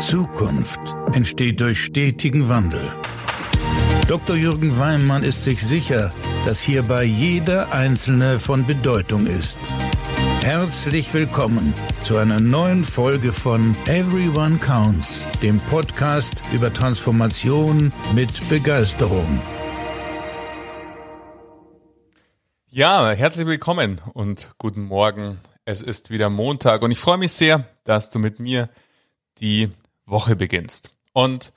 Zukunft entsteht durch stetigen Wandel. Dr. Jürgen Weimann ist sich sicher, dass hierbei jeder Einzelne von Bedeutung ist. Herzlich willkommen zu einer neuen Folge von Everyone Counts, dem Podcast über Transformation mit Begeisterung. Ja, herzlich willkommen und guten Morgen. Es ist wieder Montag und ich freue mich sehr, dass du mit mir die Woche beginnst. Und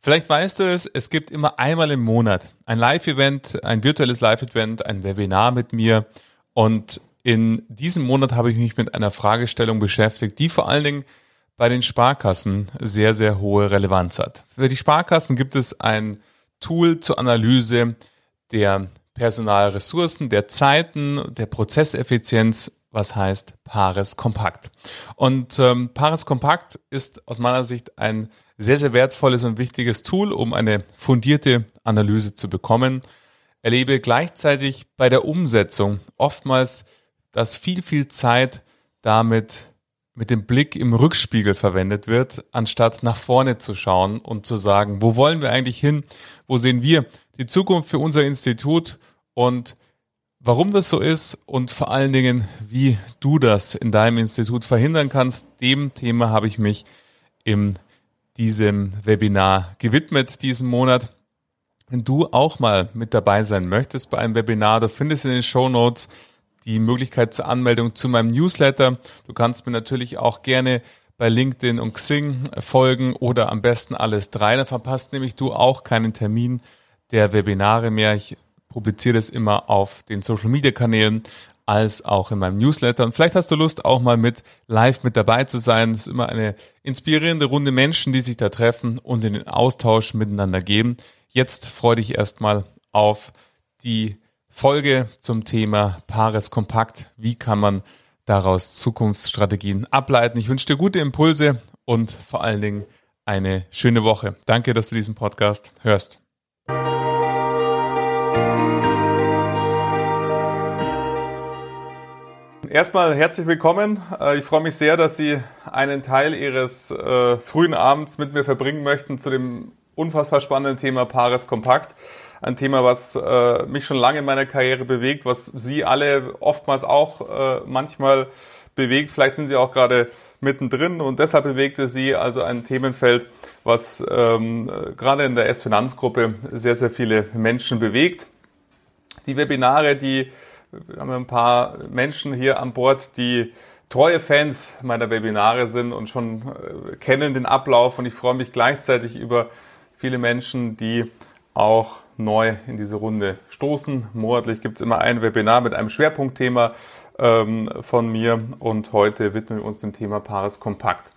vielleicht weißt du es, es gibt immer einmal im Monat ein Live-Event, ein virtuelles Live-Event, ein Webinar mit mir. Und in diesem Monat habe ich mich mit einer Fragestellung beschäftigt, die vor allen Dingen bei den Sparkassen sehr, sehr hohe Relevanz hat. Für die Sparkassen gibt es ein Tool zur Analyse der Personalressourcen, der Zeiten, der Prozesseffizienz was heißt Pares Kompakt. Und ähm, Pares Kompakt ist aus meiner Sicht ein sehr, sehr wertvolles und wichtiges Tool, um eine fundierte Analyse zu bekommen. Erlebe gleichzeitig bei der Umsetzung oftmals, dass viel, viel Zeit damit mit dem Blick im Rückspiegel verwendet wird, anstatt nach vorne zu schauen und zu sagen, wo wollen wir eigentlich hin? Wo sehen wir die Zukunft für unser Institut? Und Warum das so ist und vor allen Dingen, wie du das in deinem Institut verhindern kannst, dem Thema habe ich mich in diesem Webinar gewidmet diesen Monat. Wenn du auch mal mit dabei sein möchtest bei einem Webinar, du findest in den Show Notes die Möglichkeit zur Anmeldung zu meinem Newsletter. Du kannst mir natürlich auch gerne bei LinkedIn und Xing folgen oder am besten alles drei. Dann verpasst nämlich du auch keinen Termin der Webinare mehr. Ich publiziere das immer auf den Social Media Kanälen als auch in meinem Newsletter. Und vielleicht hast du Lust, auch mal mit live mit dabei zu sein. Es ist immer eine inspirierende Runde Menschen, die sich da treffen und in den Austausch miteinander geben. Jetzt freue dich erstmal auf die Folge zum Thema Pares Kompakt. Wie kann man daraus Zukunftsstrategien ableiten? Ich wünsche dir gute Impulse und vor allen Dingen eine schöne Woche. Danke, dass du diesen Podcast hörst. Erstmal herzlich willkommen. Äh, ich freue mich sehr, dass Sie einen Teil Ihres äh, frühen Abends mit mir verbringen möchten zu dem unfassbar spannenden Thema Pares Kompakt. Ein Thema, was äh, mich schon lange in meiner Karriere bewegt, was Sie alle oftmals auch äh, manchmal bewegt. Vielleicht sind Sie auch gerade mittendrin und deshalb bewegte Sie also ein Themenfeld, was ähm, gerade in der S-Finanzgruppe sehr, sehr viele Menschen bewegt. Die Webinare, die wir haben ein paar Menschen hier an Bord, die treue Fans meiner Webinare sind und schon äh, kennen den Ablauf und ich freue mich gleichzeitig über viele Menschen, die auch neu in diese Runde stoßen. Monatlich gibt es immer ein Webinar mit einem Schwerpunktthema ähm, von mir und heute widmen wir uns dem Thema Paares Kompakt.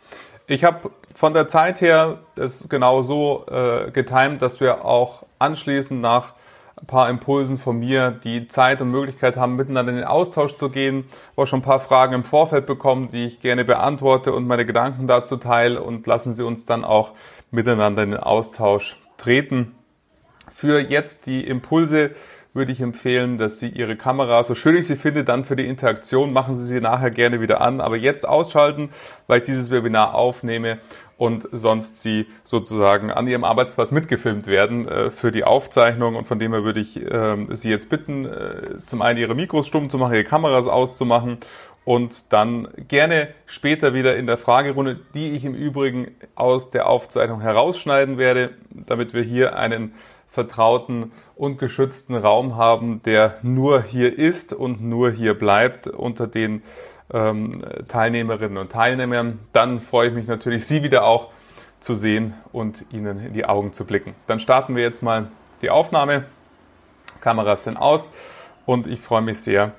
Ich habe von der Zeit her es genau so äh, getimt, dass wir auch anschließend nach ein paar Impulsen von mir, die Zeit und Möglichkeit haben, miteinander in den Austausch zu gehen. Ich habe schon ein paar Fragen im Vorfeld bekommen, die ich gerne beantworte und meine Gedanken dazu teile und lassen Sie uns dann auch miteinander in den Austausch treten. Für jetzt die Impulse würde ich empfehlen, dass Sie Ihre Kamera, so schön ich sie finde, dann für die Interaktion, machen Sie sie nachher gerne wieder an, aber jetzt ausschalten, weil ich dieses Webinar aufnehme und sonst Sie sozusagen an Ihrem Arbeitsplatz mitgefilmt werden äh, für die Aufzeichnung. Und von dem her würde ich äh, Sie jetzt bitten, äh, zum einen Ihre Mikros stumm zu machen, Ihre Kameras auszumachen und dann gerne später wieder in der Fragerunde, die ich im Übrigen aus der Aufzeichnung herausschneiden werde, damit wir hier einen vertrauten und geschützten Raum haben, der nur hier ist und nur hier bleibt unter den ähm, Teilnehmerinnen und Teilnehmern. Dann freue ich mich natürlich, Sie wieder auch zu sehen und Ihnen in die Augen zu blicken. Dann starten wir jetzt mal die Aufnahme. Kameras sind aus und ich freue mich sehr,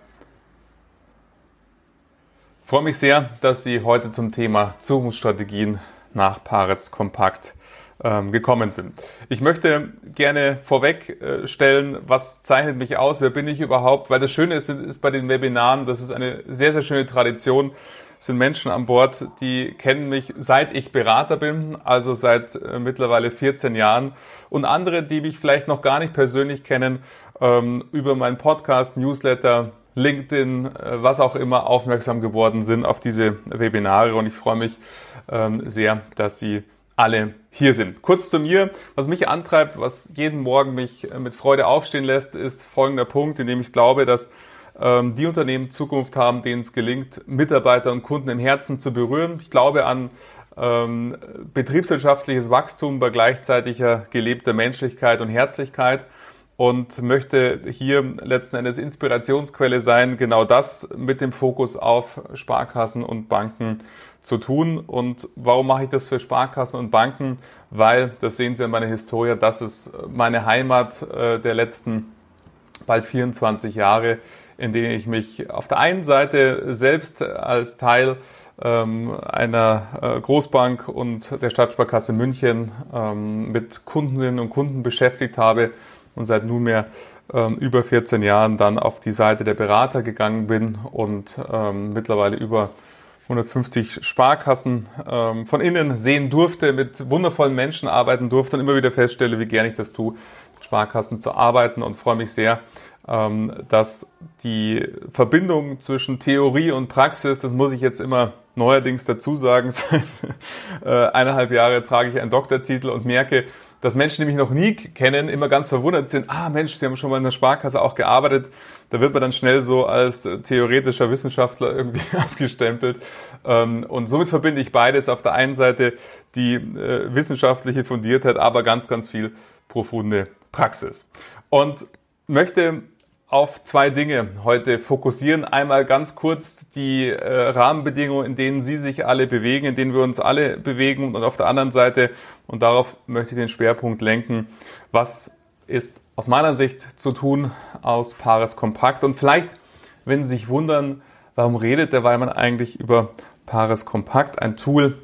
freue mich sehr, dass Sie heute zum Thema Zukunftsstrategien nach Paris Kompakt ähm, gekommen sind. Ich möchte gerne vorwegstellen, was zeichnet mich aus, wer bin ich überhaupt, weil das Schöne ist, ist bei den Webinaren, das ist eine sehr, sehr schöne Tradition, sind Menschen an Bord, die kennen mich seit ich Berater bin, also seit äh, mittlerweile 14 Jahren. Und andere, die mich vielleicht noch gar nicht persönlich kennen, ähm, über meinen Podcast, Newsletter, LinkedIn, äh, was auch immer aufmerksam geworden sind auf diese Webinare. Und ich freue mich ähm, sehr, dass Sie alle hier sind. Kurz zu mir, was mich antreibt, was jeden Morgen mich mit Freude aufstehen lässt, ist folgender Punkt, in dem ich glaube, dass ähm, die Unternehmen Zukunft haben, denen es gelingt, Mitarbeiter und Kunden im Herzen zu berühren. Ich glaube an ähm, betriebswirtschaftliches Wachstum bei gleichzeitiger gelebter Menschlichkeit und Herzlichkeit und möchte hier letzten Endes Inspirationsquelle sein, genau das mit dem Fokus auf Sparkassen und Banken zu tun. Und warum mache ich das für Sparkassen und Banken? Weil, das sehen Sie in meiner Historie, das ist meine Heimat äh, der letzten bald 24 Jahre, in denen ich mich auf der einen Seite selbst als Teil ähm, einer äh, Großbank und der Stadtsparkasse München ähm, mit Kundinnen und Kunden beschäftigt habe und seit nunmehr ähm, über 14 Jahren dann auf die Seite der Berater gegangen bin und mittlerweile über 150 Sparkassen ähm, von innen sehen durfte, mit wundervollen Menschen arbeiten durfte und immer wieder feststelle, wie gern ich das tue, mit Sparkassen zu arbeiten und freue mich sehr, ähm, dass die Verbindung zwischen Theorie und Praxis, das muss ich jetzt immer neuerdings dazu sagen, seit äh, eineinhalb Jahre trage ich einen Doktortitel und merke, dass Menschen, die mich noch nie kennen, immer ganz verwundert sind, ah Mensch, Sie haben schon mal in der Sparkasse auch gearbeitet. Da wird man dann schnell so als theoretischer Wissenschaftler irgendwie abgestempelt. Ähm, und somit verbinde ich beides. Auf der einen Seite die äh, wissenschaftliche Fundiertheit, aber ganz, ganz viel profunde Praxis. Und möchte auf zwei Dinge heute fokussieren. Einmal ganz kurz die äh, Rahmenbedingungen, in denen Sie sich alle bewegen, in denen wir uns alle bewegen. Und auf der anderen Seite, und darauf möchte ich den Schwerpunkt lenken, was ist aus meiner Sicht zu tun aus Paris Kompakt und vielleicht, wenn Sie sich wundern, warum redet der Weimann eigentlich über Paris Kompakt, ein Tool,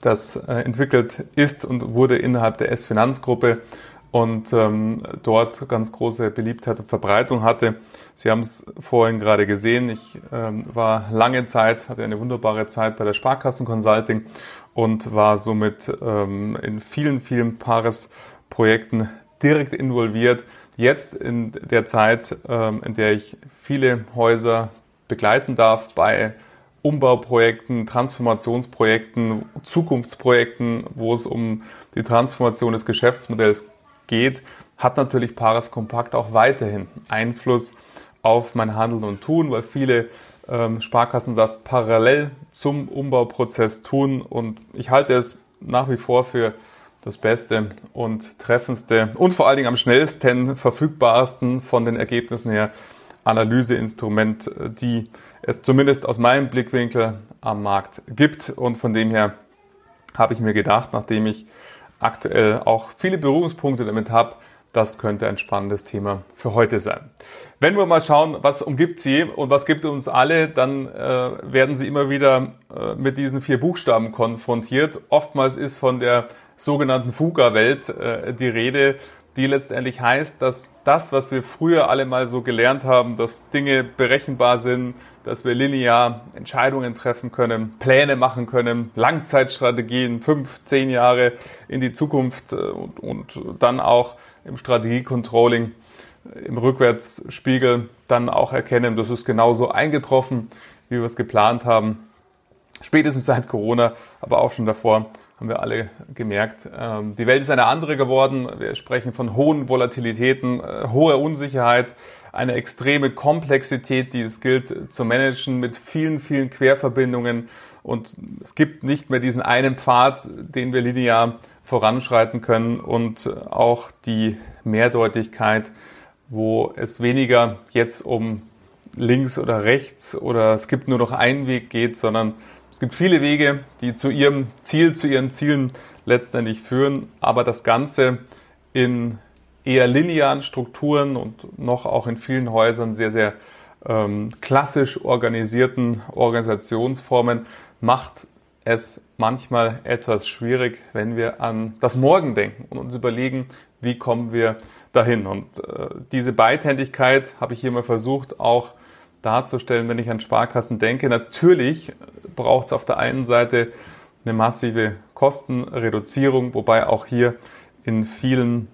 das äh, entwickelt ist und wurde innerhalb der S-Finanzgruppe und ähm, dort ganz große Beliebtheit und Verbreitung hatte. Sie haben es vorhin gerade gesehen. Ich ähm, war lange Zeit, hatte eine wunderbare Zeit bei der Sparkassen Consulting und war somit ähm, in vielen, vielen Paares-Projekten direkt involviert. Jetzt in der Zeit, ähm, in der ich viele Häuser begleiten darf bei Umbauprojekten, Transformationsprojekten, Zukunftsprojekten, wo es um die Transformation des Geschäftsmodells geht, hat natürlich Paras Kompakt auch weiterhin Einfluss auf mein Handeln und Tun, weil viele ähm, Sparkassen das parallel zum Umbauprozess tun und ich halte es nach wie vor für das beste und treffendste und vor allen Dingen am schnellsten verfügbarsten von den Ergebnissen her Analyseinstrument, die es zumindest aus meinem Blickwinkel am Markt gibt. Und von dem her habe ich mir gedacht, nachdem ich aktuell auch viele Berührungspunkte damit habe, das könnte ein spannendes Thema für heute sein. Wenn wir mal schauen, was umgibt Sie und was gibt uns alle, dann äh, werden Sie immer wieder äh, mit diesen vier Buchstaben konfrontiert. Oftmals ist von der sogenannten Fuga-Welt äh, die Rede, die letztendlich heißt, dass das, was wir früher alle mal so gelernt haben, dass Dinge berechenbar sind, dass wir linear Entscheidungen treffen können, Pläne machen können, Langzeitstrategien, fünf, zehn Jahre in die Zukunft äh, und, und dann auch im Strategiecontrolling, äh, im Rückwärtsspiegel dann auch erkennen, das ist genauso eingetroffen, wie wir es geplant haben. Spätestens seit Corona, aber auch schon davor haben wir alle gemerkt. Ähm, die Welt ist eine andere geworden. Wir sprechen von hohen Volatilitäten, äh, hoher Unsicherheit, eine extreme Komplexität, die es gilt zu managen mit vielen, vielen Querverbindungen. Und es gibt nicht mehr diesen einen Pfad, den wir linear voranschreiten können und auch die Mehrdeutigkeit, wo es weniger jetzt um links oder rechts oder es gibt nur noch einen Weg geht, sondern es gibt viele Wege, die zu ihrem Ziel, zu ihren Zielen letztendlich führen, aber das Ganze in eher linearen Strukturen und noch auch in vielen Häusern sehr, sehr ähm, klassisch organisierten Organisationsformen macht es manchmal etwas schwierig, wenn wir an das Morgen denken und uns überlegen, wie kommen wir dahin. Und äh, diese Beidhändigkeit habe ich hier mal versucht, auch darzustellen, wenn ich an Sparkassen denke. Natürlich braucht es auf der einen Seite eine massive Kostenreduzierung, wobei auch hier in vielen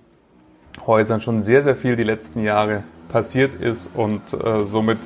Häusern schon sehr, sehr viel die letzten Jahre passiert ist und äh, somit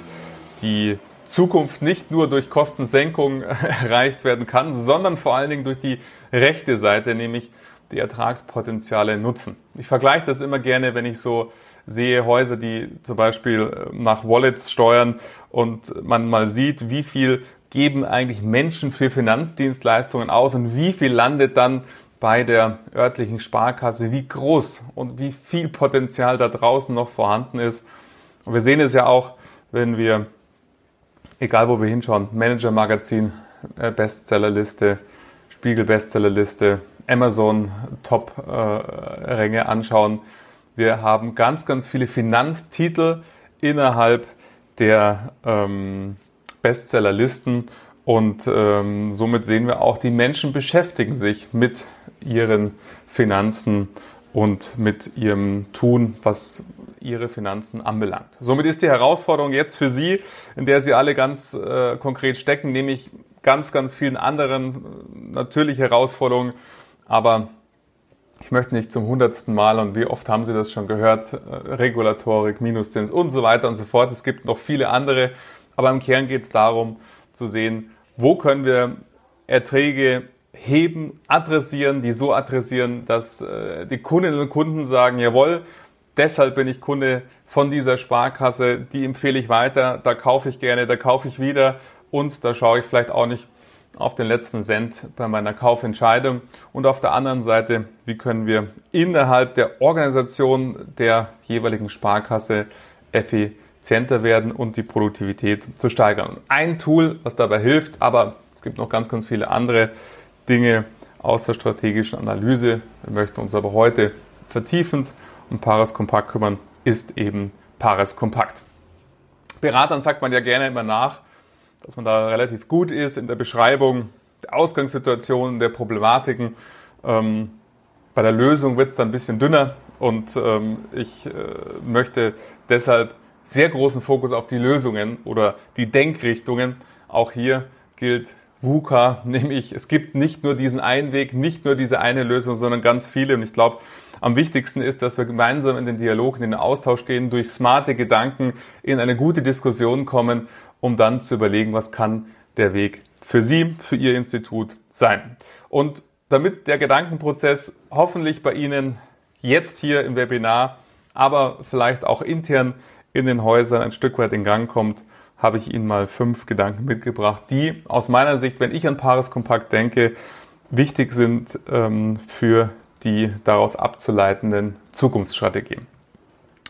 die Zukunft nicht nur durch Kostensenkung erreicht werden kann, sondern vor allen Dingen durch die rechte Seite, nämlich die Ertragspotenziale nutzen. Ich vergleiche das immer gerne, wenn ich so sehe Häuser, die zum Beispiel äh, nach Wallets steuern und man mal sieht, wie viel geben eigentlich Menschen für Finanzdienstleistungen aus und wie viel landet dann bei der örtlichen Sparkasse, wie groß und wie viel Potenzial da draußen noch vorhanden ist. Und wir sehen es ja auch, wenn wir, egal wo wir hinschauen, Manager Magazin, äh, Bestsellerliste, Spiegel Bestsellerliste, Amazon Top-Ränge äh, anschauen. Wir haben ganz, ganz viele Finanztitel innerhalb der ähm, Bestsellerlisten und ähm, somit sehen wir auch, die Menschen beschäftigen sich mit ihren Finanzen und mit ihrem Tun, was ihre Finanzen anbelangt. Somit ist die Herausforderung jetzt für Sie, in der Sie alle ganz äh, konkret stecken, nämlich ganz, ganz vielen anderen äh, natürlich Herausforderungen, aber ich möchte nicht zum hundertsten Mal und wie oft haben Sie das schon gehört, äh, Regulatorik, Minuszins und so weiter und so fort. Es gibt noch viele andere, aber im Kern geht es darum zu sehen, wo können wir Erträge heben, adressieren, die so adressieren, dass äh, die Kundinnen und Kunden sagen, jawohl, deshalb bin ich Kunde von dieser Sparkasse, die empfehle ich weiter, da kaufe ich gerne, da kaufe ich wieder und da schaue ich vielleicht auch nicht auf den letzten Cent bei meiner Kaufentscheidung. Und auf der anderen Seite, wie können wir innerhalb der Organisation der jeweiligen Sparkasse effizienter werden und die Produktivität zu steigern. Ein Tool, was dabei hilft, aber es gibt noch ganz, ganz viele andere Dinge aus der strategischen Analyse. Wir möchten uns aber heute vertiefend um Pares Kompakt kümmern, ist eben Pares Kompakt. Beratern sagt man ja gerne immer nach, dass man da relativ gut ist in der Beschreibung der Ausgangssituation, der Problematiken. Ähm, bei der Lösung wird es dann ein bisschen dünner und ähm, ich äh, möchte deshalb sehr großen Fokus auf die Lösungen oder die Denkrichtungen. Auch hier gilt VUCA, nämlich es gibt nicht nur diesen einen Weg, nicht nur diese eine Lösung, sondern ganz viele. Und ich glaube, am wichtigsten ist, dass wir gemeinsam in den Dialog, in den Austausch gehen, durch smarte Gedanken in eine gute Diskussion kommen um dann zu überlegen, was kann der Weg für Sie, für Ihr Institut sein. Und damit der Gedankenprozess hoffentlich bei Ihnen jetzt hier im Webinar, aber vielleicht auch intern in den Häusern ein Stück weit in Gang kommt, habe ich Ihnen mal fünf Gedanken mitgebracht, die aus meiner Sicht, wenn ich an Paris Kompakt denke, wichtig sind ähm, für die daraus abzuleitenden Zukunftsstrategien.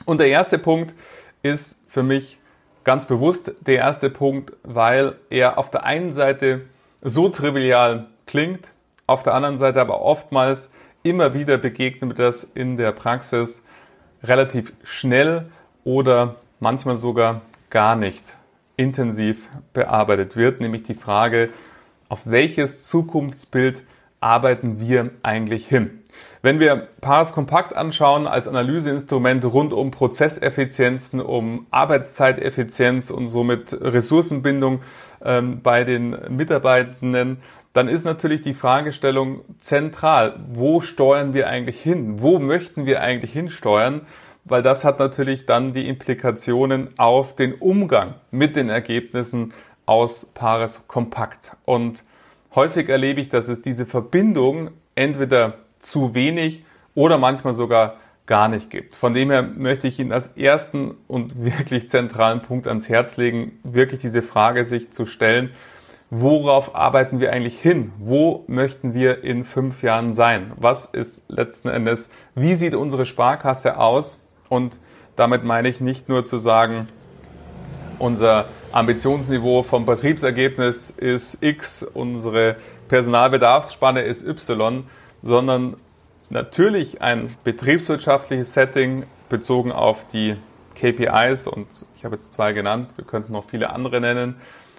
Und der erste Punkt ist für mich ganz bewusst der erste Punkt, weil er auf der einen Seite so trivial klingt, auf der anderen Seite aber oftmals immer wieder begegnet das in der Praxis relativ schnell oder manchmal sogar gar nicht intensiv bearbeitet wird, nämlich die Frage, auf welches Zukunftsbild arbeiten wir eigentlich hin? Wenn wir Pares Kompakt anschauen als Analyseinstrument rund um Prozesseffizienzen, um Arbeitszeiteffizienz und somit Ressourcenbindung ähm, bei den Mitarbeitenden, dann ist natürlich die Fragestellung zentral. Wo steuern wir eigentlich hin? Wo möchten wir eigentlich hinsteuern? Weil das hat natürlich dann die Implikationen auf den Umgang mit den Ergebnissen aus Pares Kompakt. Und häufig erlebe ich, dass es diese Verbindung entweder zu wenig oder manchmal sogar gar nicht gibt. Von dem her möchte ich Ihnen als ersten und wirklich zentralen Punkt ans Herz legen, wirklich diese Frage sich zu stellen, worauf arbeiten wir eigentlich hin? Wo möchten wir in fünf Jahren sein? Was ist letzten Endes, wie sieht unsere Sparkasse aus? Und damit meine ich nicht nur zu sagen, unser Ambitionsniveau vom Betriebsergebnis ist X, unsere Personalbedarfsspanne ist Y, sondern natürlich ein betriebswirtschaftliches Setting bezogen auf die KPIs und ich habe jetzt zwei genannt, wir könnten noch viele andere nennen,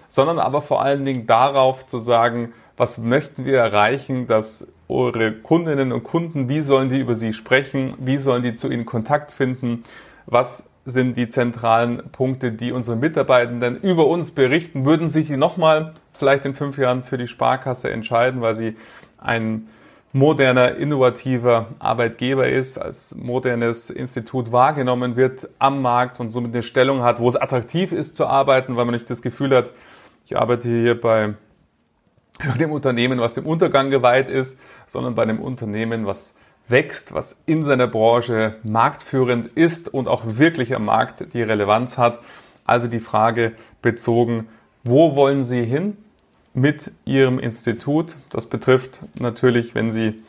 sondern aber vor allen Dingen darauf zu sagen, was möchten wir erreichen, dass eure Kundinnen und Kunden, wie sollen die über sie sprechen, wie sollen die zu ihnen Kontakt finden, was sind die zentralen Punkte, die unsere Mitarbeitenden über uns berichten, würden sich die nochmal vielleicht in fünf Jahren für die Sparkasse entscheiden, weil sie einen moderner, innovativer Arbeitgeber ist, als modernes Institut wahrgenommen wird am Markt und somit eine Stellung hat, wo es attraktiv ist zu arbeiten, weil man nicht das Gefühl hat, ich arbeite hier bei dem Unternehmen, was dem Untergang geweiht ist, sondern bei einem Unternehmen, was wächst, was in seiner Branche marktführend ist und auch wirklich am Markt die Relevanz hat. Also die Frage bezogen, wo wollen Sie hin mit Ihrem Institut? Das betrifft natürlich, wenn Sie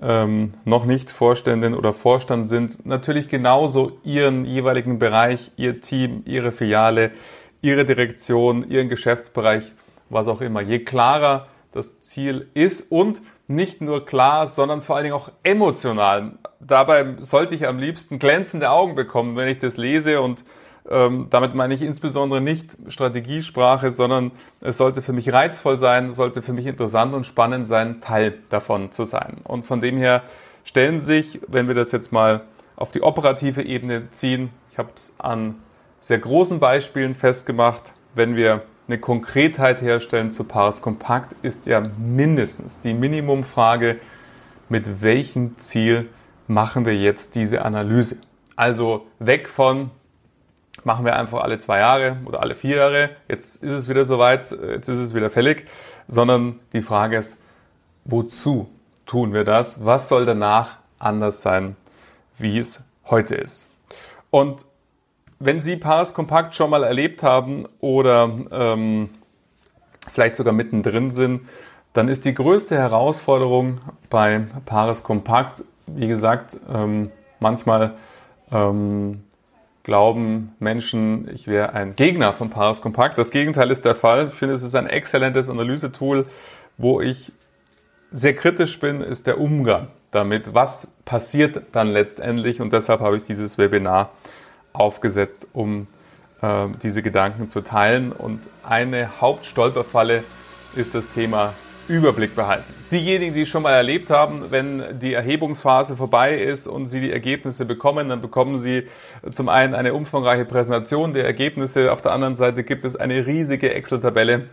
ähm, noch nicht Vorständin oder Vorstand sind, natürlich genauso Ihren jeweiligen Bereich, Ihr Team, Ihre Filiale, Ihre Direktion, Ihren Geschäftsbereich, was auch immer. Je klarer das Ziel ist und nicht nur klar, sondern vor allen Dingen auch emotional. Dabei sollte ich am liebsten glänzende Augen bekommen, wenn ich das lese und ähm, damit meine ich insbesondere nicht Strategiesprache, sondern es sollte für mich reizvoll sein, sollte für mich interessant und spannend sein, Teil davon zu sein. Und von dem her stellen sich, wenn wir das jetzt mal auf die operative Ebene ziehen, ich habe es an sehr großen Beispielen festgemacht, wenn wir eine Konkretheit herstellen zu Paris Kompakt, ist ja mindestens die Minimumfrage, mit welchem Ziel machen wir jetzt diese Analyse? Also weg von, machen wir einfach alle zwei Jahre oder alle vier Jahre, jetzt ist es wieder soweit, jetzt ist es wieder fällig, sondern die Frage ist, wozu tun wir das? Was soll danach anders sein, wie es heute ist? Und wenn Sie Paris Kompakt schon mal erlebt haben oder ähm, vielleicht sogar mittendrin sind, dann ist die größte Herausforderung bei Paris Kompakt, wie gesagt, ähm, manchmal ähm, glauben Menschen, ich wäre ein Gegner von Paris Kompakt. Das Gegenteil ist der Fall. Ich finde, es ist ein exzellentes Analysetool, wo ich sehr kritisch bin, ist der Umgang damit. Was passiert dann letztendlich? Und deshalb habe ich dieses Webinar aufgesetzt, um äh, diese Gedanken zu teilen. Und eine Hauptstolperfalle ist das Thema Überblick behalten. Diejenigen, die es schon mal erlebt haben, wenn die Erhebungsphase vorbei ist und Sie die Ergebnisse bekommen, dann bekommen Sie zum einen eine umfangreiche Präsentation der Ergebnisse. Auf der anderen Seite gibt es eine riesige Excel-Tabelle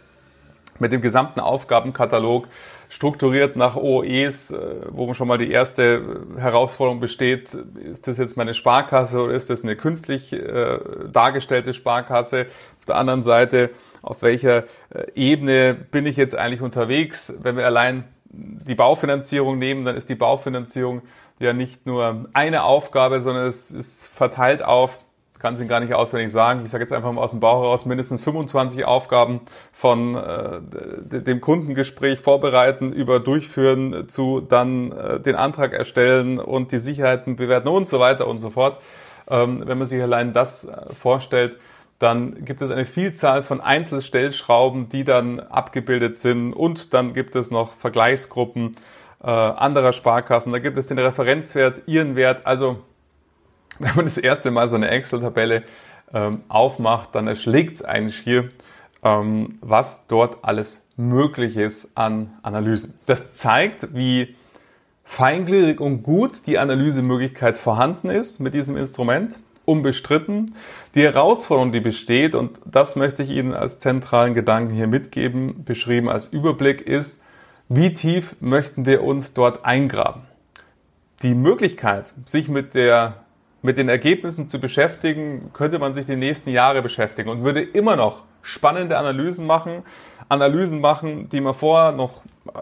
mit dem gesamten Aufgabenkatalog strukturiert nach OEs, äh, wo schon mal die erste Herausforderung besteht, ist das jetzt meine Sparkasse oder ist das eine künstlich äh, dargestellte Sparkasse? Auf der anderen Seite, auf welcher äh, Ebene bin ich jetzt eigentlich unterwegs? Wenn wir allein die Baufinanzierung nehmen, dann ist die Baufinanzierung ja nicht nur eine Aufgabe, sondern es ist verteilt auf kann es Ihnen gar nicht auswendig sagen. Ich sage jetzt einfach mal aus dem Bauch heraus, mindestens 25 Aufgaben von äh, dem Kundengespräch vorbereiten, über durchführen zu dann äh, den Antrag erstellen und die Sicherheiten bewerten und so weiter und so fort. Ähm, wenn man sich allein das äh, vorstellt, dann gibt es eine Vielzahl von Einzelstellschrauben, die dann abgebildet sind und dann gibt es noch Vergleichsgruppen äh, anderer Sparkassen. Da gibt es den Referenzwert, ihren Wert. Also wenn man das erste Mal so eine Excel-Tabelle ähm, aufmacht, dann erschlägt es eigentlich hier, ähm, was dort alles möglich ist an Analysen. Das zeigt, wie feingliedrig und gut die Analysemöglichkeit vorhanden ist mit diesem Instrument, unbestritten. Die Herausforderung, die besteht, und das möchte ich Ihnen als zentralen Gedanken hier mitgeben, beschrieben als Überblick, ist, wie tief möchten wir uns dort eingraben? Die Möglichkeit, sich mit der mit den Ergebnissen zu beschäftigen, könnte man sich die nächsten Jahre beschäftigen und würde immer noch spannende Analysen machen, Analysen machen, die man vorher noch äh,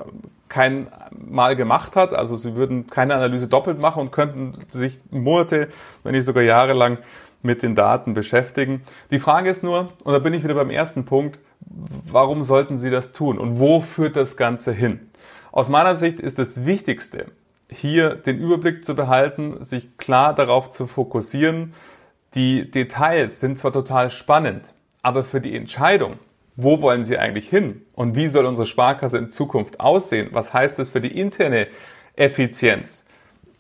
kein Mal gemacht hat. Also sie würden keine Analyse doppelt machen und könnten sich Monate, wenn nicht sogar jahrelang mit den Daten beschäftigen. Die Frage ist nur, und da bin ich wieder beim ersten Punkt, warum sollten Sie das tun und wo führt das Ganze hin? Aus meiner Sicht ist das Wichtigste, hier den Überblick zu behalten, sich klar darauf zu fokussieren. Die Details sind zwar total spannend, aber für die Entscheidung, wo wollen Sie eigentlich hin und wie soll unsere Sparkasse in Zukunft aussehen, was heißt das für die interne Effizienz,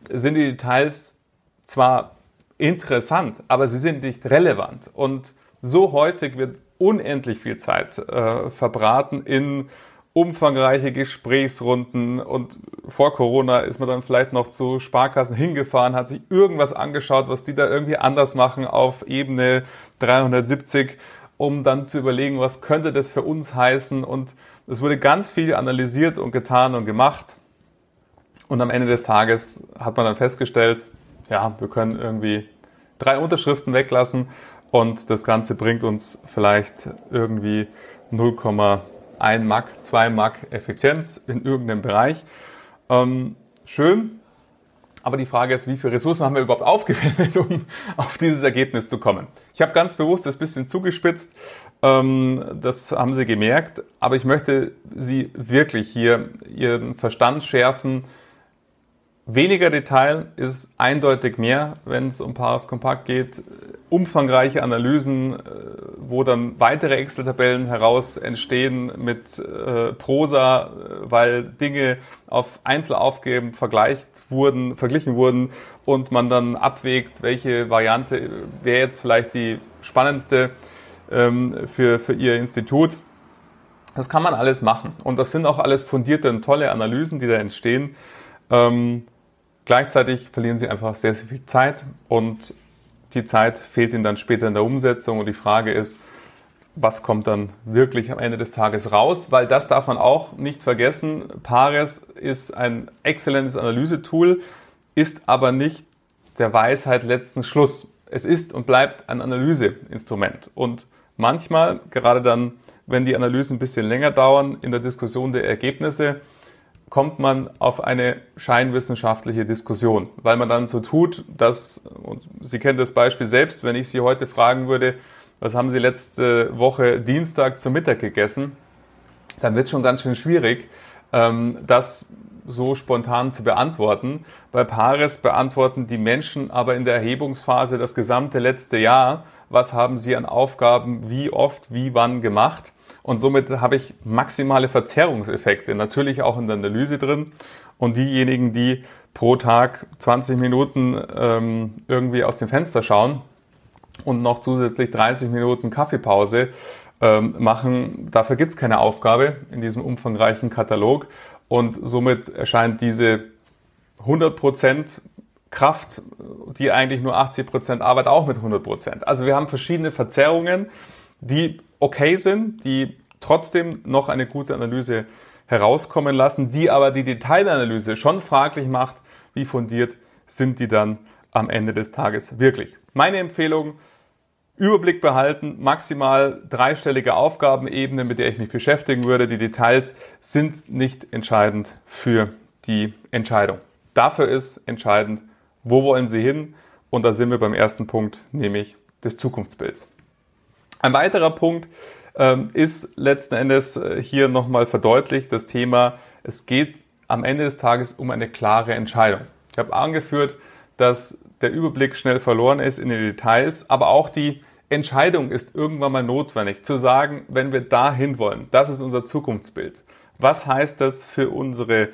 sind die Details zwar interessant, aber sie sind nicht relevant. Und so häufig wird unendlich viel Zeit äh, verbraten in umfangreiche Gesprächsrunden und vor Corona ist man dann vielleicht noch zu Sparkassen hingefahren, hat sich irgendwas angeschaut, was die da irgendwie anders machen auf Ebene 370, um dann zu überlegen, was könnte das für uns heißen. Und es wurde ganz viel analysiert und getan und gemacht. Und am Ende des Tages hat man dann festgestellt, ja, wir können irgendwie drei Unterschriften weglassen und das Ganze bringt uns vielleicht irgendwie 0,1 Mac, 2 Mac Effizienz in irgendeinem Bereich. Ähm, schön, aber die Frage ist, wie viele Ressourcen haben wir überhaupt aufgewendet, um auf dieses Ergebnis zu kommen? Ich habe ganz bewusst das bisschen zugespitzt, ähm, das haben Sie gemerkt, aber ich möchte Sie wirklich hier Ihren Verstand schärfen, Weniger Detail ist eindeutig mehr, wenn es um Paras Kompakt geht. Umfangreiche Analysen, äh, wo dann weitere Excel-Tabellen heraus entstehen mit äh, Prosa, äh, weil Dinge auf Einzelaufgaben vergleicht wurden, verglichen wurden und man dann abwägt, welche Variante wäre jetzt vielleicht die spannendste ähm, für, für Ihr Institut. Das kann man alles machen. Und das sind auch alles fundierte und tolle Analysen, die da entstehen. Ähm, gleichzeitig verlieren sie einfach sehr, sehr viel Zeit und die Zeit fehlt ihnen dann später in der Umsetzung und die Frage ist, was kommt dann wirklich am Ende des Tages raus? Weil das darf man auch nicht vergessen. Pares ist ein exzellentes Analysetool, ist aber nicht der Weisheit letzten Schluss. Es ist und bleibt ein Analyseinstrument. Und manchmal, gerade dann, wenn die Analysen ein bisschen länger dauern, in der Diskussion der Ergebnisse, kommt man auf eine scheinwissenschaftliche Diskussion, weil man dann so tut, dass, und Sie kennen das Beispiel selbst, wenn ich Sie heute fragen würde, was haben Sie letzte Woche Dienstag zum Mittag gegessen, dann wird es schon ganz schön schwierig, ähm, das so spontan zu beantworten. Bei Pares beantworten die Menschen aber in der Erhebungsphase das gesamte letzte Jahr, was haben sie an Aufgaben wie oft, wie wann gemacht. Und somit habe ich maximale Verzerrungseffekte natürlich auch in der Analyse drin. Und diejenigen, die pro Tag 20 Minuten ähm, irgendwie aus dem Fenster schauen und noch zusätzlich 30 Minuten Kaffeepause ähm, machen, dafür gibt es keine Aufgabe in diesem umfangreichen Katalog. Und somit erscheint diese 100% Kraft, die eigentlich nur 80% Arbeit, auch mit 100%. Also wir haben verschiedene Verzerrungen, die okay sind, die trotzdem noch eine gute Analyse herauskommen lassen, die aber die Detailanalyse schon fraglich macht, wie fundiert sind die dann am Ende des Tages wirklich. Meine Empfehlung, Überblick behalten, maximal dreistellige Aufgabenebene, mit der ich mich beschäftigen würde. Die Details sind nicht entscheidend für die Entscheidung. Dafür ist entscheidend, wo wollen Sie hin? Und da sind wir beim ersten Punkt, nämlich des Zukunftsbilds. Ein weiterer Punkt ähm, ist letzten Endes äh, hier nochmal verdeutlicht das Thema, es geht am Ende des Tages um eine klare Entscheidung. Ich habe angeführt, dass der Überblick schnell verloren ist in den Details, aber auch die Entscheidung ist irgendwann mal notwendig, zu sagen, wenn wir dahin wollen, das ist unser Zukunftsbild. Was heißt das für unsere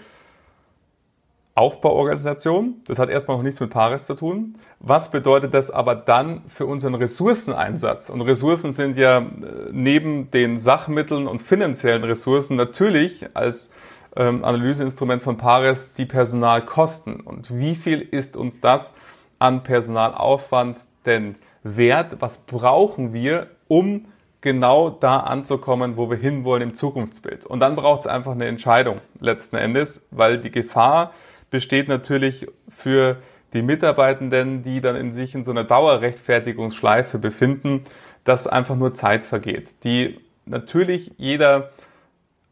Aufbauorganisation. Das hat erstmal noch nichts mit Pares zu tun. Was bedeutet das aber dann für unseren Ressourceneinsatz? Und Ressourcen sind ja äh, neben den Sachmitteln und finanziellen Ressourcen natürlich als ähm, Analyseinstrument von Pares die Personalkosten. Und wie viel ist uns das an Personalaufwand denn wert? Was brauchen wir, um genau da anzukommen, wo wir hinwollen im Zukunftsbild? Und dann braucht es einfach eine Entscheidung letzten Endes, weil die Gefahr, besteht natürlich für die Mitarbeitenden, die dann in sich in so einer Dauerrechtfertigungsschleife befinden, dass einfach nur Zeit vergeht. Die natürlich jeder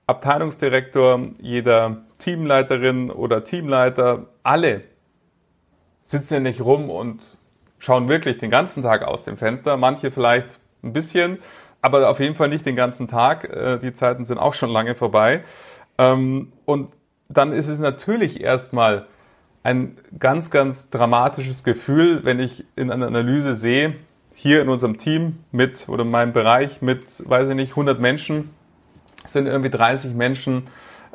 Abteilungsdirektor, jeder Teamleiterin oder Teamleiter, alle sitzen ja nicht rum und schauen wirklich den ganzen Tag aus dem Fenster. Manche vielleicht ein bisschen, aber auf jeden Fall nicht den ganzen Tag. Äh, die Zeiten sind auch schon lange vorbei. Ähm, und dann ist es natürlich erstmal ein ganz, ganz dramatisches Gefühl, wenn ich in einer Analyse sehe, hier in unserem Team mit oder in meinem Bereich mit, weiß ich nicht, 100 Menschen, sind irgendwie 30 Menschen,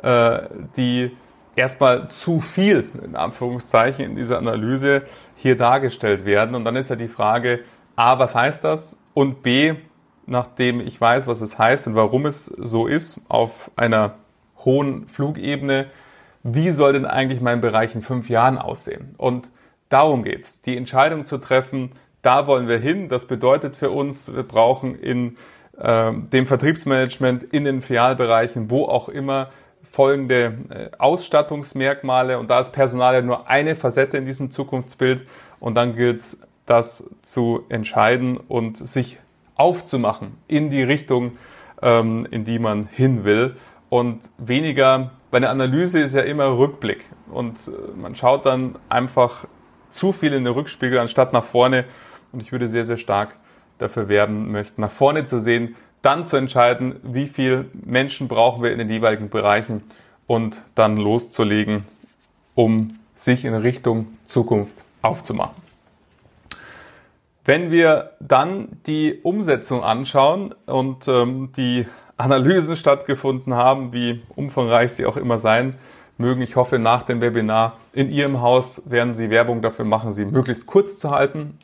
äh, die erstmal zu viel, in Anführungszeichen, in dieser Analyse hier dargestellt werden. Und dann ist ja die Frage, A, was heißt das? Und B, nachdem ich weiß, was es heißt und warum es so ist, auf einer hohen Flugebene, wie soll denn eigentlich mein Bereich in fünf Jahren aussehen? Und darum geht's, die Entscheidung zu treffen, da wollen wir hin. Das bedeutet für uns, wir brauchen in äh, dem Vertriebsmanagement, in den Filialbereichen, wo auch immer, folgende äh, Ausstattungsmerkmale und da ist Personal ja nur eine Facette in diesem Zukunftsbild und dann gilt es, das zu entscheiden und sich aufzumachen in die Richtung, ähm, in die man hin will und weniger, weil eine Analyse ist ja immer Rückblick und äh, man schaut dann einfach zu viel in den Rückspiegel anstatt nach vorne und ich würde sehr, sehr stark dafür werben möchten, nach vorne zu sehen, dann zu entscheiden, wie viel Menschen brauchen wir in den jeweiligen Bereichen und dann loszulegen, um sich in Richtung Zukunft aufzumachen. Wenn wir dann die Umsetzung anschauen und ähm, die Analysen stattgefunden haben, wie umfangreich sie auch immer sein mögen, ich hoffe, nach dem Webinar in Ihrem Haus werden Sie Werbung dafür machen, sie möglichst kurz zu halten.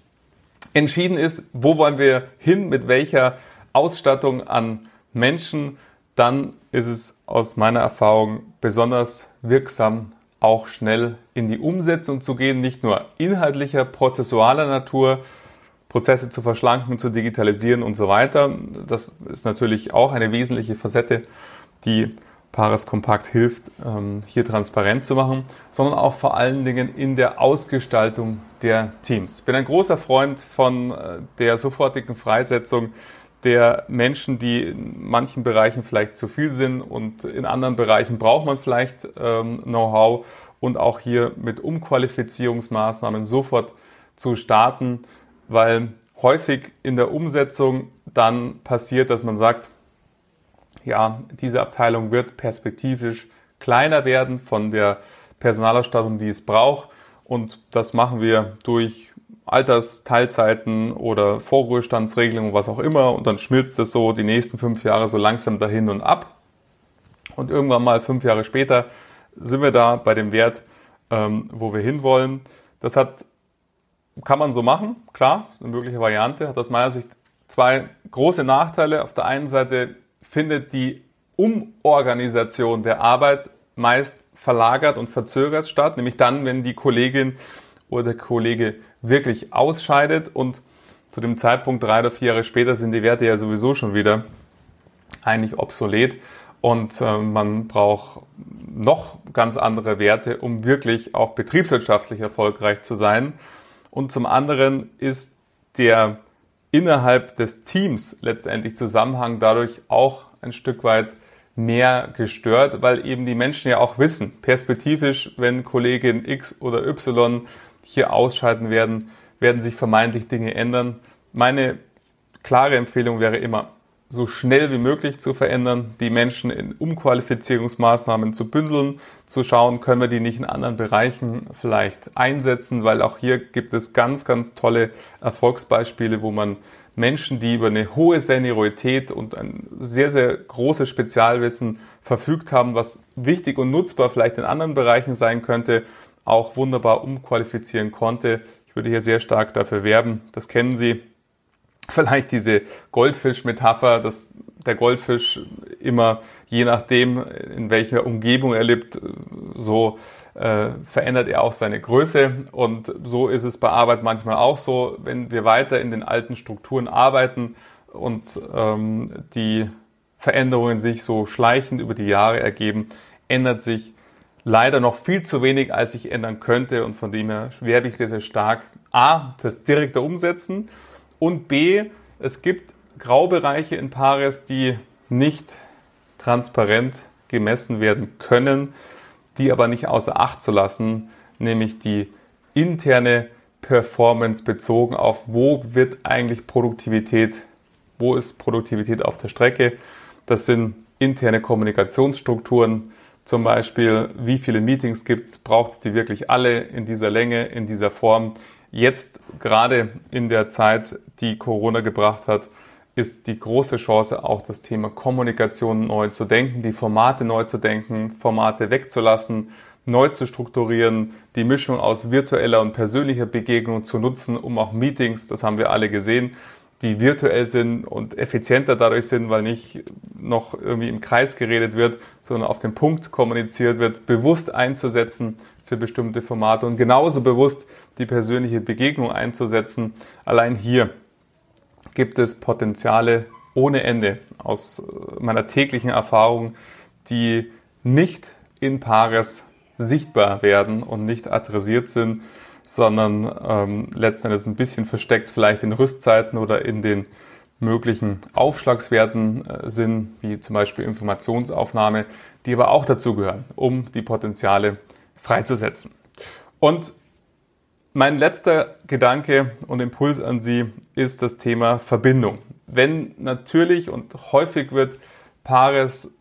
Entschieden ist, wo wollen wir hin, mit welcher Ausstattung an Menschen, dann ist es aus meiner Erfahrung besonders wirksam, auch schnell in die Umsetzung zu gehen, nicht nur inhaltlicher, prozessualer Natur, Prozesse zu verschlanken, zu digitalisieren und so weiter. Das ist natürlich auch eine wesentliche Facette, die Pares Kompakt hilft, ähm, hier transparent zu machen, sondern auch vor allen Dingen in der Ausgestaltung der Teams. Ich bin ein großer Freund von äh, der sofortigen Freisetzung der Menschen, die in manchen Bereichen vielleicht zu viel sind und in anderen Bereichen braucht man vielleicht ähm, Know-how und auch hier mit Umqualifizierungsmaßnahmen sofort zu starten weil häufig in der Umsetzung dann passiert, dass man sagt, ja, diese Abteilung wird perspektivisch kleiner werden von der Personalausstattung, die es braucht. Und das machen wir durch Altersteilzeiten oder Vorruhestandsregelungen, was auch immer. Und dann schmilzt es so die nächsten fünf Jahre so langsam dahin und ab. Und irgendwann mal fünf Jahre später sind wir da bei dem Wert, ähm, wo wir hinwollen. Das hat kann man so machen, klar, ist eine mögliche Variante, hat aus meiner Sicht zwei große Nachteile. Auf der einen Seite findet die Umorganisation der Arbeit meist verlagert und verzögert statt, nämlich dann, wenn die Kollegin oder der Kollege wirklich ausscheidet und zu dem Zeitpunkt drei oder vier Jahre später sind die Werte ja sowieso schon wieder eigentlich obsolet und äh, man braucht noch ganz andere Werte, um wirklich auch betriebswirtschaftlich erfolgreich zu sein. Und zum anderen ist der innerhalb des Teams letztendlich Zusammenhang dadurch auch ein Stück weit mehr gestört, weil eben die Menschen ja auch wissen, perspektivisch, wenn Kollegin X oder Y hier ausschalten werden, werden sich vermeintlich Dinge ändern. Meine klare Empfehlung wäre immer, so schnell wie möglich zu verändern, die Menschen in Umqualifizierungsmaßnahmen zu bündeln, zu schauen, können wir die nicht in anderen Bereichen vielleicht einsetzen, weil auch hier gibt es ganz, ganz tolle Erfolgsbeispiele, wo man Menschen, die über eine hohe Seniorität und ein sehr, sehr großes Spezialwissen verfügt haben, was wichtig und nutzbar vielleicht in anderen Bereichen sein könnte, auch wunderbar umqualifizieren konnte. Ich würde hier sehr stark dafür werben. Das kennen Sie vielleicht diese Goldfisch-Metapher, dass der Goldfisch immer, je nachdem, in welcher Umgebung er lebt, so äh, verändert er auch seine Größe. Und so ist es bei Arbeit manchmal auch so, wenn wir weiter in den alten Strukturen arbeiten und ähm, die Veränderungen sich so schleichend über die Jahre ergeben, ändert sich leider noch viel zu wenig, als sich ändern könnte. Und von dem her werbe ich sehr, sehr stark A, fürs direkte Umsetzen und B, es gibt Graubereiche in Pares, die nicht transparent gemessen werden können, die aber nicht außer Acht zu lassen, nämlich die interne Performance bezogen auf, wo wird eigentlich Produktivität, wo ist Produktivität auf der Strecke. Das sind interne Kommunikationsstrukturen, zum Beispiel, wie viele Meetings gibt es, braucht es die wirklich alle in dieser Länge, in dieser Form, Jetzt gerade in der Zeit, die Corona gebracht hat, ist die große Chance, auch das Thema Kommunikation neu zu denken, die Formate neu zu denken, Formate wegzulassen, neu zu strukturieren, die Mischung aus virtueller und persönlicher Begegnung zu nutzen, um auch Meetings, das haben wir alle gesehen, die virtuell sind und effizienter dadurch sind, weil nicht noch irgendwie im Kreis geredet wird, sondern auf den Punkt kommuniziert wird, bewusst einzusetzen für bestimmte Formate und genauso bewusst die persönliche Begegnung einzusetzen. Allein hier gibt es Potenziale ohne Ende aus meiner täglichen Erfahrung, die nicht in Paares sichtbar werden und nicht adressiert sind, sondern ähm, letzten Endes ein bisschen versteckt vielleicht in Rüstzeiten oder in den möglichen Aufschlagswerten äh, sind, wie zum Beispiel Informationsaufnahme, die aber auch dazugehören, um die Potenziale freizusetzen. Und mein letzter Gedanke und Impuls an Sie ist das Thema Verbindung. Wenn natürlich und häufig wird Paares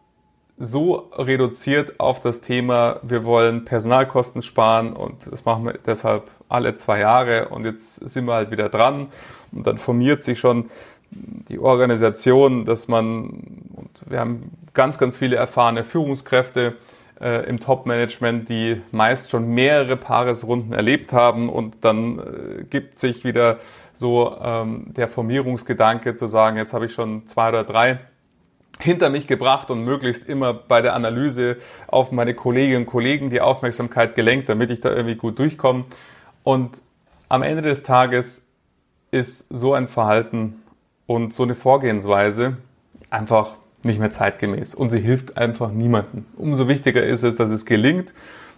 so reduziert auf das Thema, wir wollen Personalkosten sparen und das machen wir deshalb alle zwei Jahre und jetzt sind wir halt wieder dran und dann formiert sich schon die Organisation, dass man, und wir haben ganz, ganz viele erfahrene Führungskräfte äh, im Top-Management, die meist schon mehrere Paaresrunden erlebt haben und dann äh, gibt sich wieder so ähm, der Formierungsgedanke zu sagen, jetzt habe ich schon zwei oder drei hinter mich gebracht und möglichst immer bei der Analyse auf meine Kolleginnen und Kollegen die Aufmerksamkeit gelenkt, damit ich da irgendwie gut durchkomme. Und am Ende des Tages ist so ein Verhalten und so eine Vorgehensweise einfach nicht mehr zeitgemäß und sie hilft einfach niemandem. Umso wichtiger ist es, dass es gelingt.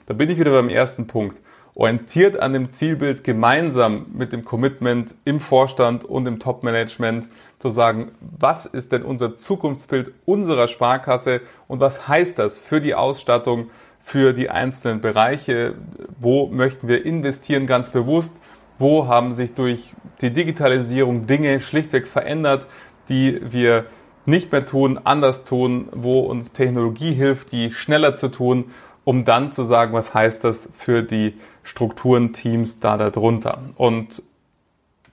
Da bin ich wieder beim ersten Punkt. Orientiert an dem Zielbild gemeinsam mit dem Commitment im Vorstand und im Top-Management zu sagen, was ist denn unser Zukunftsbild unserer Sparkasse und was heißt das für die Ausstattung, für die einzelnen Bereiche? Wo möchten wir investieren ganz bewusst? Wo haben sich durch die Digitalisierung Dinge schlichtweg verändert, die wir nicht mehr tun, anders tun, wo uns Technologie hilft, die schneller zu tun, um dann zu sagen, was heißt das für die Strukturen, Teams da darunter. Und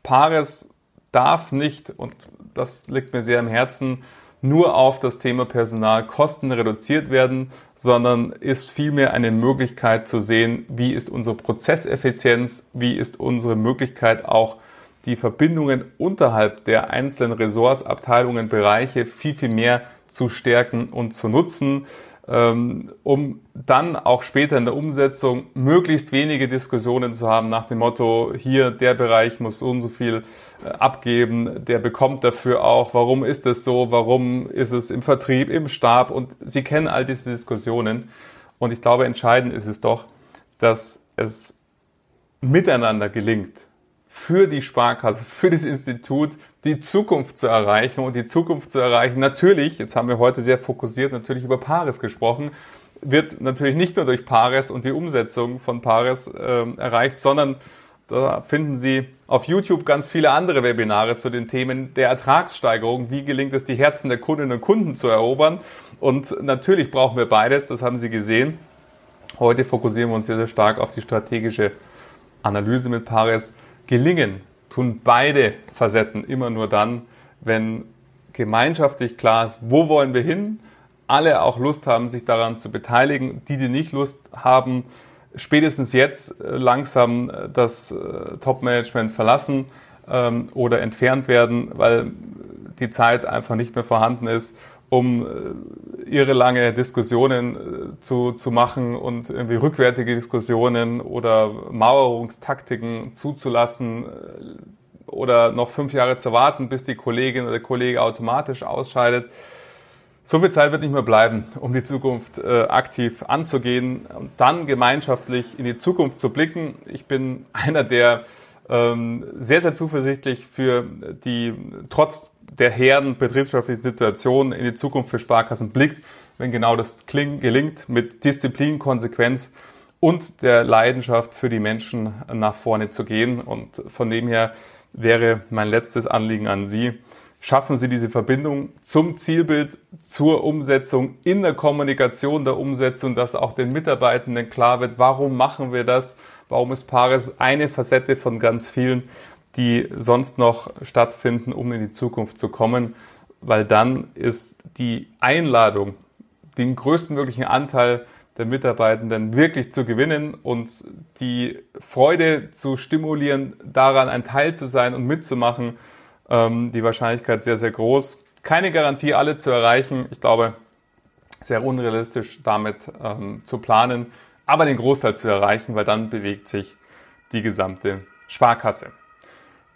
Pares darf nicht, und das liegt mir sehr am Herzen, nur auf das Thema Personalkosten reduziert werden, sondern ist vielmehr eine Möglichkeit zu sehen, wie ist unsere Prozesseffizienz, wie ist unsere Möglichkeit auch die Verbindungen unterhalb der einzelnen Ressorts, Abteilungen, Bereiche viel, viel mehr zu stärken und zu nutzen, ähm, um dann auch später in der Umsetzung möglichst wenige Diskussionen zu haben nach dem Motto, hier der Bereich muss so und so viel äh, abgeben, der bekommt dafür auch, warum ist es so, warum ist es im Vertrieb, im Stab? Und Sie kennen all diese Diskussionen. Und ich glaube, entscheidend ist es doch, dass es miteinander gelingt, für die Sparkasse, für das Institut die Zukunft zu erreichen und die Zukunft zu erreichen. Natürlich, jetzt haben wir heute sehr fokussiert natürlich über Pares gesprochen, wird natürlich nicht nur durch Pares und die Umsetzung von Pares äh, erreicht, sondern da finden Sie auf YouTube ganz viele andere Webinare zu den Themen der Ertragssteigerung. Wie gelingt es, die Herzen der Kundinnen und Kunden zu erobern? Und natürlich brauchen wir beides, das haben Sie gesehen. Heute fokussieren wir uns sehr, sehr stark auf die strategische Analyse mit Pares gelingen, tun beide Facetten immer nur dann, wenn gemeinschaftlich klar ist, wo wollen wir hin, alle auch Lust haben, sich daran zu beteiligen. Die, die nicht Lust haben, spätestens jetzt äh, langsam äh, das äh, Top-Management verlassen ähm, oder entfernt werden, weil die Zeit einfach nicht mehr vorhanden ist um äh, ihre lange Diskussionen äh, zu, zu machen und irgendwie rückwärtige Diskussionen oder Mauerungstaktiken zuzulassen äh, oder noch fünf Jahre zu warten, bis die Kollegin oder der Kollege automatisch ausscheidet. So viel Zeit wird nicht mehr bleiben, um die Zukunft äh, aktiv anzugehen und dann gemeinschaftlich in die Zukunft zu blicken. Ich bin einer, der ähm, sehr, sehr zuversichtlich für die trotz der Herden betriebswirtschaftlichen Situation in die Zukunft für Sparkassen blickt, wenn genau das gelingt mit Disziplin, Konsequenz und der Leidenschaft für die Menschen nach vorne zu gehen. Und von dem her wäre mein letztes Anliegen an Sie, schaffen Sie diese Verbindung zum Zielbild, zur Umsetzung, in der Kommunikation der Umsetzung, dass auch den Mitarbeitenden klar wird, warum machen wir das, warum ist Pares eine Facette von ganz vielen die sonst noch stattfinden, um in die Zukunft zu kommen, weil dann ist die Einladung, den größtmöglichen Anteil der Mitarbeitenden wirklich zu gewinnen und die Freude zu stimulieren, daran ein Teil zu sein und mitzumachen, ähm, die Wahrscheinlichkeit sehr, sehr groß. Keine Garantie, alle zu erreichen. Ich glaube, es wäre unrealistisch, damit ähm, zu planen, aber den Großteil zu erreichen, weil dann bewegt sich die gesamte Sparkasse.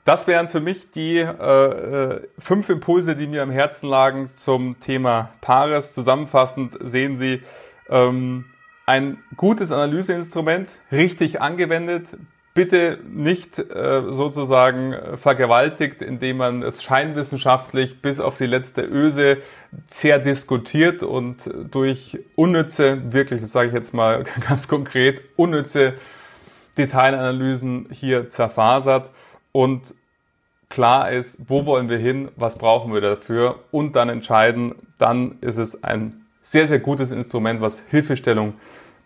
Das wären für mich die äh, äh, fünf Impulse, die mir am Herzen lagen zum Thema Paares. Zusammenfassend sehen Sie, Ähm, ein gutes Analyseinstrument, richtig angewendet, bitte nicht äh, sozusagen vergewaltigt, indem man es scheinwissenschaftlich bis auf die letzte Öse sehr diskutiert und durch unnütze, wirklich, das sage ich jetzt mal ganz konkret, unnütze Detailanalysen hier zerfasert und klar ist, wo wollen wir hin, was brauchen wir dafür und dann entscheiden, dann ist es ein sehr, sehr gutes Instrument, was Hilfestellung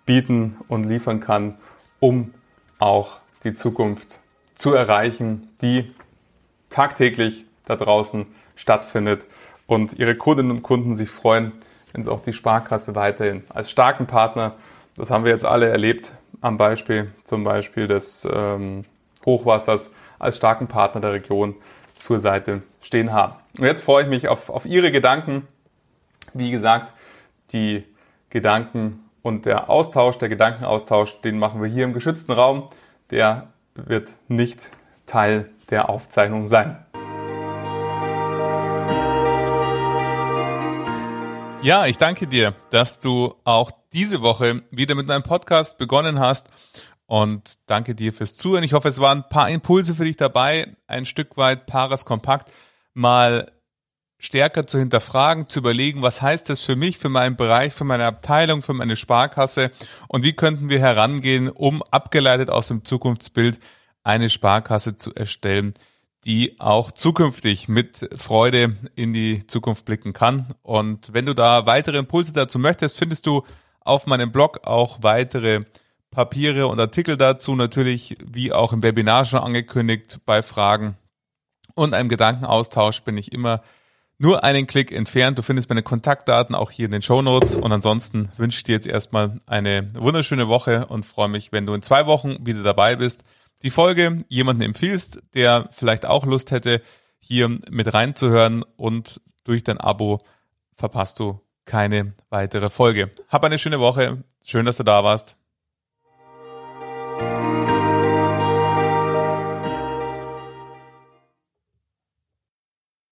bieten und liefern kann, um auch die Zukunft zu erreichen, die tagtäglich da draußen stattfindet und ihre Kundinnen und Kunden sich freuen, wenn es auch die Sparkasse weiterhin als starken Partner, das haben wir jetzt alle erlebt, am Beispiel zum Beispiel des ähm, Hochwassers als starken Partner der Region zur Seite stehen haben. Und jetzt freue ich mich auf, auf Ihre Gedanken. Wie gesagt, die Gedanken und der Austausch, der Gedankenaustausch, den machen wir hier im geschützten Raum. Der wird nicht Teil der Aufzeichnung sein. Ja, ich danke dir, dass du auch diese Woche wieder mit meinem Podcast begonnen hast und danke dir fürs Zuhören. Ich hoffe, es waren ein paar Impulse für dich dabei, ein Stück weit Paras Kompakt mal stärker zu hinterfragen, zu überlegen, was heißt das für mich, für meinen Bereich, für meine Abteilung, für meine Sparkasse und wie könnten wir herangehen, um abgeleitet aus dem Zukunftsbild eine Sparkasse zu erstellen, die auch zukünftig mit Freude in die Zukunft blicken kann. Und wenn du da weitere Impulse dazu möchtest, findest du auf meinem Blog auch weitere Papiere und Artikel dazu, natürlich wie auch im Webinar schon angekündigt, bei Fragen und einem Gedankenaustausch bin ich immer nur einen Klick entfernt. Du findest meine Kontaktdaten auch hier in den Show Notes. Und ansonsten wünsche ich dir jetzt erstmal eine wunderschöne Woche und freue mich, wenn du in zwei Wochen wieder dabei bist. Die Folge jemanden empfiehlst, der vielleicht auch Lust hätte, hier mit reinzuhören und durch dein Abo verpasst du keine weitere Folge. Hab eine schöne Woche. Schön, dass du da warst.